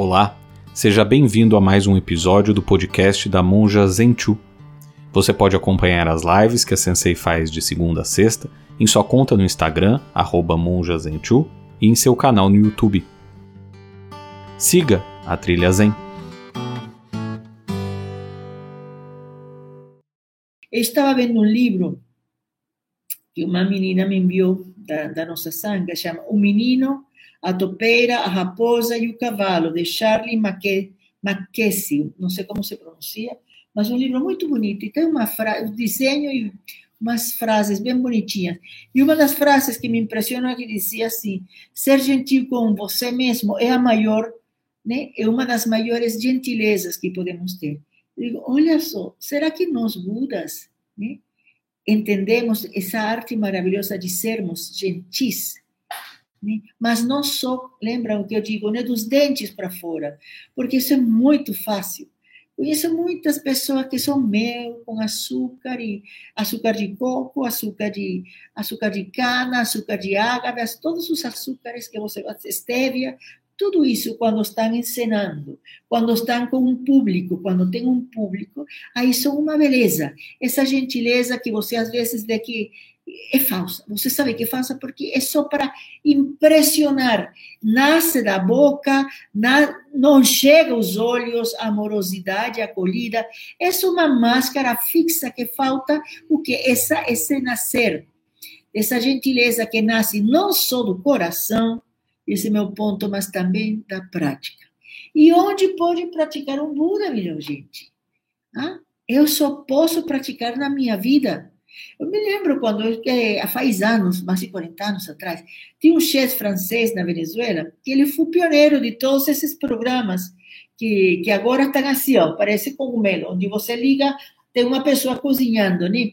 Olá, seja bem-vindo a mais um episódio do podcast da Monja Zenchu. Você pode acompanhar as lives que a Sensei faz de segunda a sexta em sua conta no Instagram, monjazenchu, e em seu canal no YouTube. Siga a Trilha Zen. Eu estava vendo um livro que uma menina me enviou da, da nossa sanga, chama O Menino a topeira, a raposa e o cavalo, de Charlie Mackesy, não sei como se pronuncia, mas um livro muito bonito, e tem uma um desenho e umas frases bem bonitinhas. E uma das frases que me impressionou é que dizia assim: ser gentil com você mesmo é a maior, né? É uma das maiores gentilezas que podemos ter. Eu digo, olha só, será que nós Budas, né, entendemos essa arte maravilhosa de sermos gentis? Né? Mas não só, lembram o que eu digo, né, dos dentes para fora, porque isso é muito fácil. Conheço muitas pessoas que são mel com açúcar e açúcar de coco, açúcar de açúcar de cana, açúcar de ágave, todos os açúcares que você estévia, tudo isso quando estão ensinando, quando estão com um público, quando tem um público, aí são uma beleza. Essa gentileza que você às vezes vê que é falsa. Você sabe que é falsa porque é só para impressionar. Nasce da boca, na, não chega aos olhos, amorosidade, acolhida. É só uma máscara fixa que falta o que essa esse nascer, essa gentileza que nasce não só do coração, esse é meu ponto, mas também da prática. E onde pode praticar um Buda, minha gente? Ah, eu só posso praticar na minha vida eu me lembro quando, é, faz anos, mais de 40 anos atrás, tinha um chefe francês na Venezuela, que ele foi pioneiro de todos esses programas que, que agora estão assim, ó, parece cogumelo, onde você liga, tem uma pessoa cozinhando, né?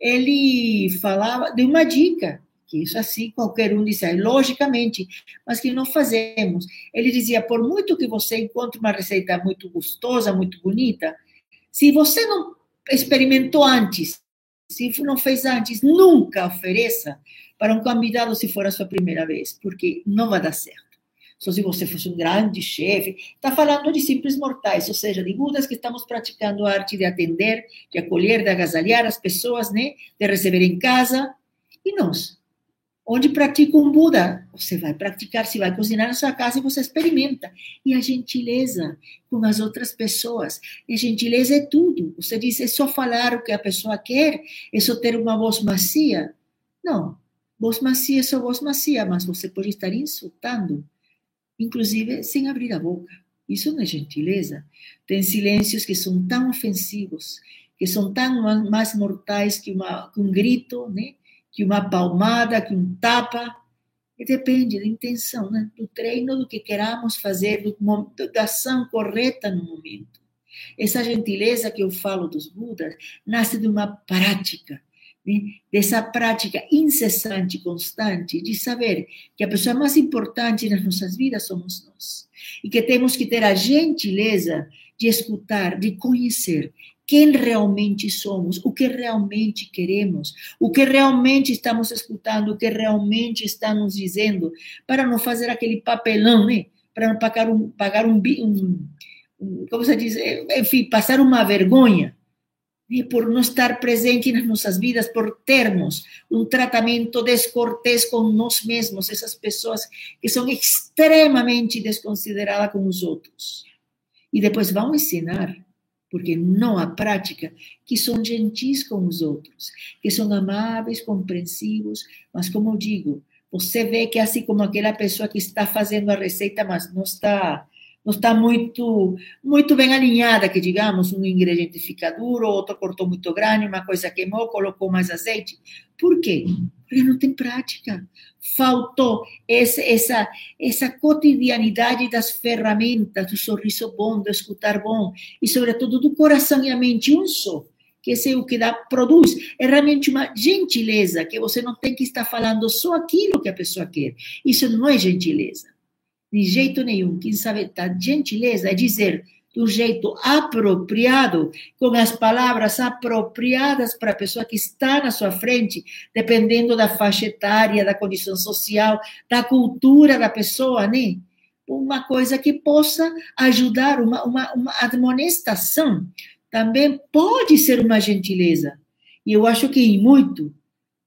Ele falava de uma dica, que isso assim qualquer um disse, logicamente, mas que não fazemos. Ele dizia, por muito que você encontre uma receita muito gostosa, muito bonita, se você não experimentou antes se não fez antes, nunca ofereça para um convidado se for a sua primeira vez, porque não vai dar certo. Só se você fosse um grande chefe. Está falando de simples mortais, ou seja, de Budas que estamos praticando a arte de atender, de acolher, de agasalhar as pessoas, né? de receber em casa. E nós, onde pratica um Buda, você vai praticar, se vai cozinhar na sua casa e você experimenta. E a gentileza com as outras pessoas. E a gentileza é tudo. Você diz, é só falar o que a pessoa quer, é só ter uma voz macia. Não, voz macia é só voz macia, mas você pode estar insultando, inclusive sem abrir a boca. Isso não é gentileza. Tem silêncios que são tão ofensivos, que são tão mais mortais que, uma, que um grito, né? Que uma palmada, que um tapa. E depende da intenção, né? do treino, do que queramos fazer, do, da ação correta no momento. Essa gentileza que eu falo dos Budas nasce de uma prática, né? dessa prática incessante, constante, de saber que a pessoa mais importante nas nossas vidas somos nós. E que temos que ter a gentileza de escutar, de conhecer quem realmente somos, o que realmente queremos, o que realmente estamos escutando, o que realmente está nos dizendo, para não fazer aquele papelão, né? Para não pagar um, pagar um, um, um como se diz, enfim, passar uma vergonha, né? por não estar presente nas nossas vidas, por termos um tratamento descortês com nós mesmos, essas pessoas que são extremamente desconsideradas com os outros. E depois vão ensinar porque não há prática, que são gentis com os outros, que são amáveis, compreensivos, mas como eu digo, você vê que é assim como aquela pessoa que está fazendo a receita, mas não está não está muito muito bem alinhada, que digamos, um ingrediente fica duro, outro cortou muito grande, uma coisa queimou, colocou mais azeite. Por quê? Porque não tem prática. Faltou esse, essa, essa cotidianidade das ferramentas, do sorriso bom, do escutar bom, e sobretudo do coração e a mente um só que é o que dá, produz. É realmente uma gentileza, que você não tem que estar falando só aquilo que a pessoa quer. Isso não é gentileza. De jeito nenhum. Quem sabe da gentileza é dizer um jeito apropriado, com as palavras apropriadas para a pessoa que está na sua frente, dependendo da faixa etária, da condição social, da cultura da pessoa, né? uma coisa que possa ajudar, uma, uma, uma admonestação, também pode ser uma gentileza. E eu acho que muito,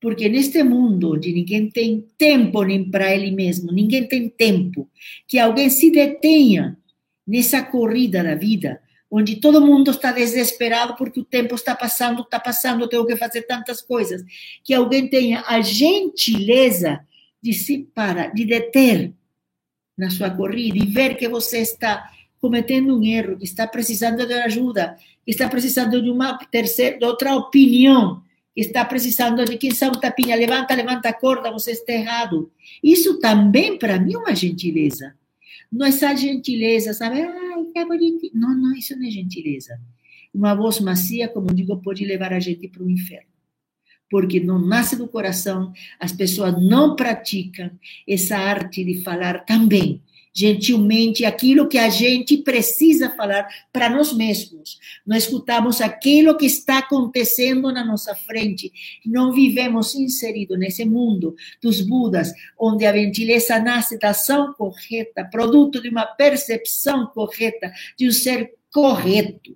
porque neste mundo onde ninguém tem tempo nem para ele mesmo, ninguém tem tempo, que alguém se detenha nessa corrida da vida, onde todo mundo está desesperado porque o tempo está passando, está passando, tenho que fazer tantas coisas, que alguém tenha a gentileza de se parar, de deter na sua corrida e ver que você está cometendo um erro, que está precisando de ajuda, que está precisando de uma terceira, de outra opinião, está precisando de quem sabe tapinha, levanta, levanta a corda, você está errado. Isso também para mim é uma gentileza. Não é essa gentileza, sabe? Ai, que bonitinho. Não, não, isso não é gentileza. Uma voz macia, como digo, pode levar a gente para o inferno porque não nasce do coração, as pessoas não praticam essa arte de falar também gentilmente aquilo que a gente precisa falar para nós mesmos. Não escutamos aquilo que está acontecendo na nossa frente. Não vivemos inseridos nesse mundo dos Budas, onde a gentileza nasce da ação correta, produto de uma percepção correta, de um ser correto.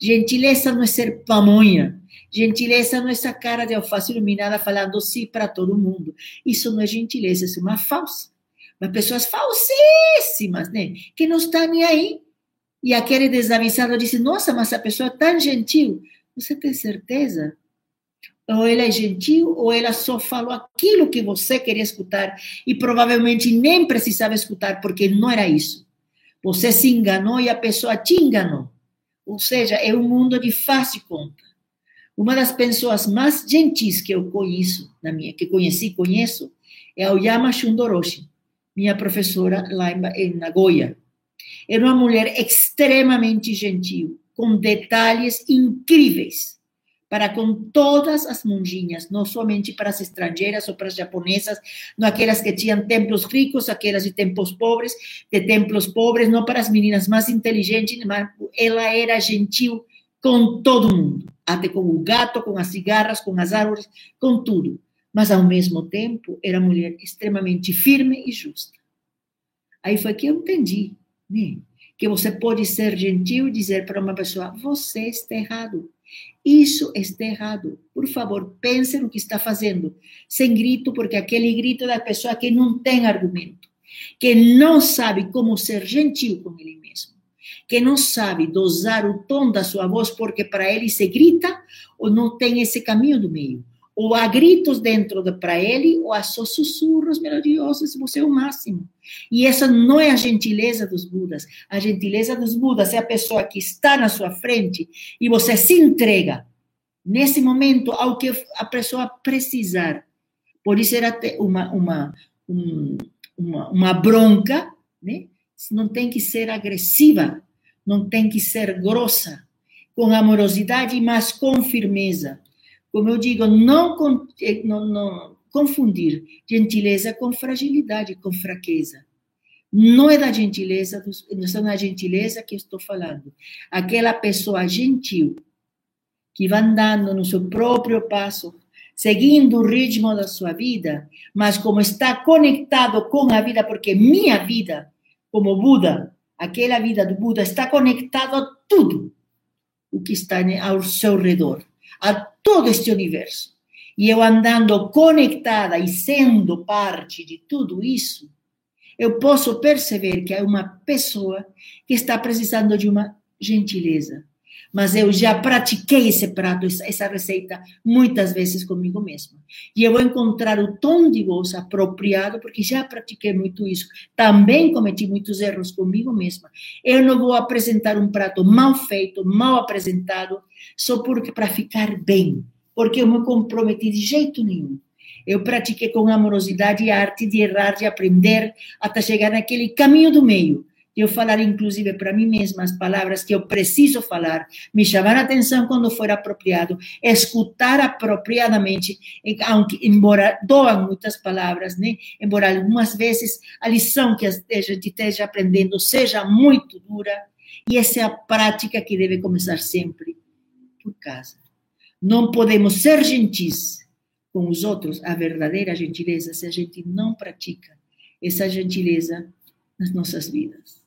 Gentileza não é ser pamonha. Gentileza não é essa cara de alface iluminada falando sim para todo mundo. Isso não é gentileza, isso é uma falsa. Mas pessoas falsíssimas, né? Que não estão nem aí. E aquele desavisado disse: Nossa, mas a pessoa é tão gentil. Você tem certeza? Ou ela é gentil, ou ela só falou aquilo que você queria escutar e provavelmente nem precisava escutar, porque não era isso. Você se enganou e a pessoa te enganou. Ou seja, é um mundo de fácil conta. Uma das pessoas mais gentis que eu conheço, na minha, que conheci, conheço, é o Yama Shundoroshi, minha professora lá em Nagoya. Era uma mulher extremamente gentil, com detalhes incríveis para com todas as monjinhas, não somente para as estrangeiras ou para as japonesas, não aquelas que tinham templos ricos, aquelas de templos pobres, de templos pobres, não para as meninas mais inteligentes, mas ela era gentil com todo mundo, até com o gato, com as cigarras, com as árvores, com tudo. Mas, ao mesmo tempo, era mulher extremamente firme e justa. Aí foi que eu entendi, né? que você pode ser gentil e dizer para uma pessoa: você está errado. Isso está errado. Por favor, pense no que está fazendo. Sem grito, porque aquele grito é da pessoa que não tem argumento, que não sabe como ser gentil com ele mesmo que não sabe dosar o tom da sua voz porque para ele se grita ou não tem esse caminho do meio. Ou há gritos dentro de para ele, ou há só sussurros melodiosos, você é o máximo. E essa não é a gentileza dos Budas. A gentileza dos Budas é a pessoa que está na sua frente e você se entrega nesse momento ao que a pessoa precisar. Por isso era uma, uma, uma, uma bronca, né? não tem que ser agressiva, não tem que ser grossa, com amorosidade, mas com firmeza. Como eu digo, não, eh, não, não confundir gentileza com fragilidade, com fraqueza. Não é da gentileza, não é da gentileza que estou falando. Aquela pessoa gentil que vai andando no seu próprio passo, seguindo o ritmo da sua vida, mas como está conectado com a vida, porque minha vida, como Buda, aquela vida do Buda está conectada a tudo o que está ao seu redor, a todo este universo. E eu andando conectada e sendo parte de tudo isso, eu posso perceber que há uma pessoa que está precisando de uma gentileza, mas eu já pratiquei esse prato, essa receita, muitas vezes comigo mesma. E eu vou encontrar o tom de voz apropriado, porque já pratiquei muito isso. Também cometi muitos erros comigo mesma. Eu não vou apresentar um prato mal feito, mal apresentado, só porque para ficar bem, porque eu me comprometi de jeito nenhum. Eu pratiquei com amorosidade a arte de errar, de aprender, até chegar naquele caminho do meio eu falar, inclusive, para mim mesma as palavras que eu preciso falar, me chamar a atenção quando for apropriado, escutar apropriadamente, embora doam muitas palavras, né? embora algumas vezes a lição que a gente esteja aprendendo seja muito dura, e essa é a prática que deve começar sempre por casa. Não podemos ser gentis com os outros, a verdadeira gentileza, se a gente não pratica essa gentileza nas nossas vidas.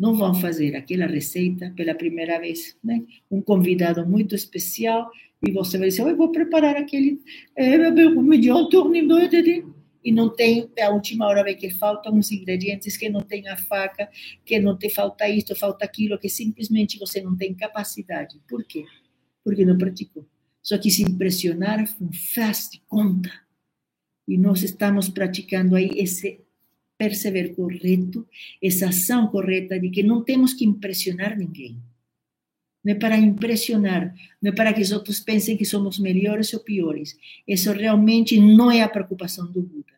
Não vão fazer aquela receita pela primeira vez, né? Um convidado muito especial e você vai dizer, eu vou preparar aquele é, melhor tornado e não tem, a última hora vê que faltam uns ingredientes, que não tem a faca, que não te falta isto, falta aquilo, que simplesmente você não tem capacidade. Por quê? Porque não praticou. Só que se impressionar faz de conta. E nós estamos praticando aí esse perceber correto, essa ação correta de que não temos que impressionar ninguém. Não é para impressionar, não é para que os outros pensem que somos melhores ou piores. Isso realmente não é a preocupação do Buda.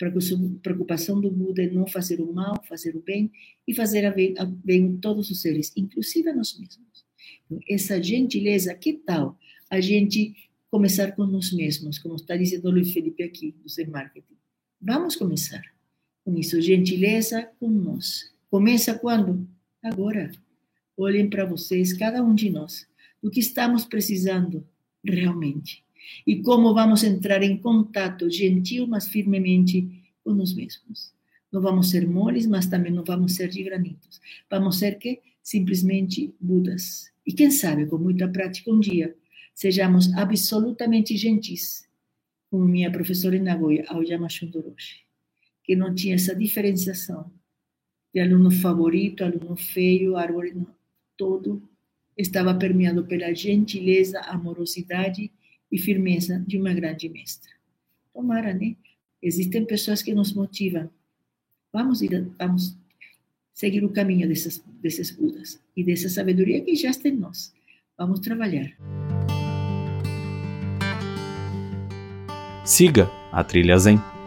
A preocupação do Buda é não fazer o mal, fazer o bem e fazer a bem, a bem todos os seres, inclusive a nós mesmos. Essa gentileza, que tal a gente começar com nós mesmos, como está dizendo o Luiz Felipe aqui, do Zen Marketing? Vamos começar com isso, gentileza com nós. Começa quando? Agora. Olhem para vocês, cada um de nós, do que estamos precisando realmente e como vamos entrar em contato gentil, mas firmemente com nós mesmos. Não vamos ser moles, mas também não vamos ser de granitos. Vamos ser que simplesmente Budas. E quem sabe, com muita prática, um dia sejamos absolutamente gentis, como minha professora em Nagoya, Aoyama Shundoroshi, que não tinha essa diferenciação de aluno favorito, aluno feio, árvore todo estava permeado pela gentileza, amorosidade e firmeza de uma grande mestra. Tomara, né? Existem pessoas que nos motivam. Vamos ir, vamos seguir o caminho dessas, desses Budas e dessa sabedoria que já está em nós. Vamos trabalhar. Siga a Trilha Zen.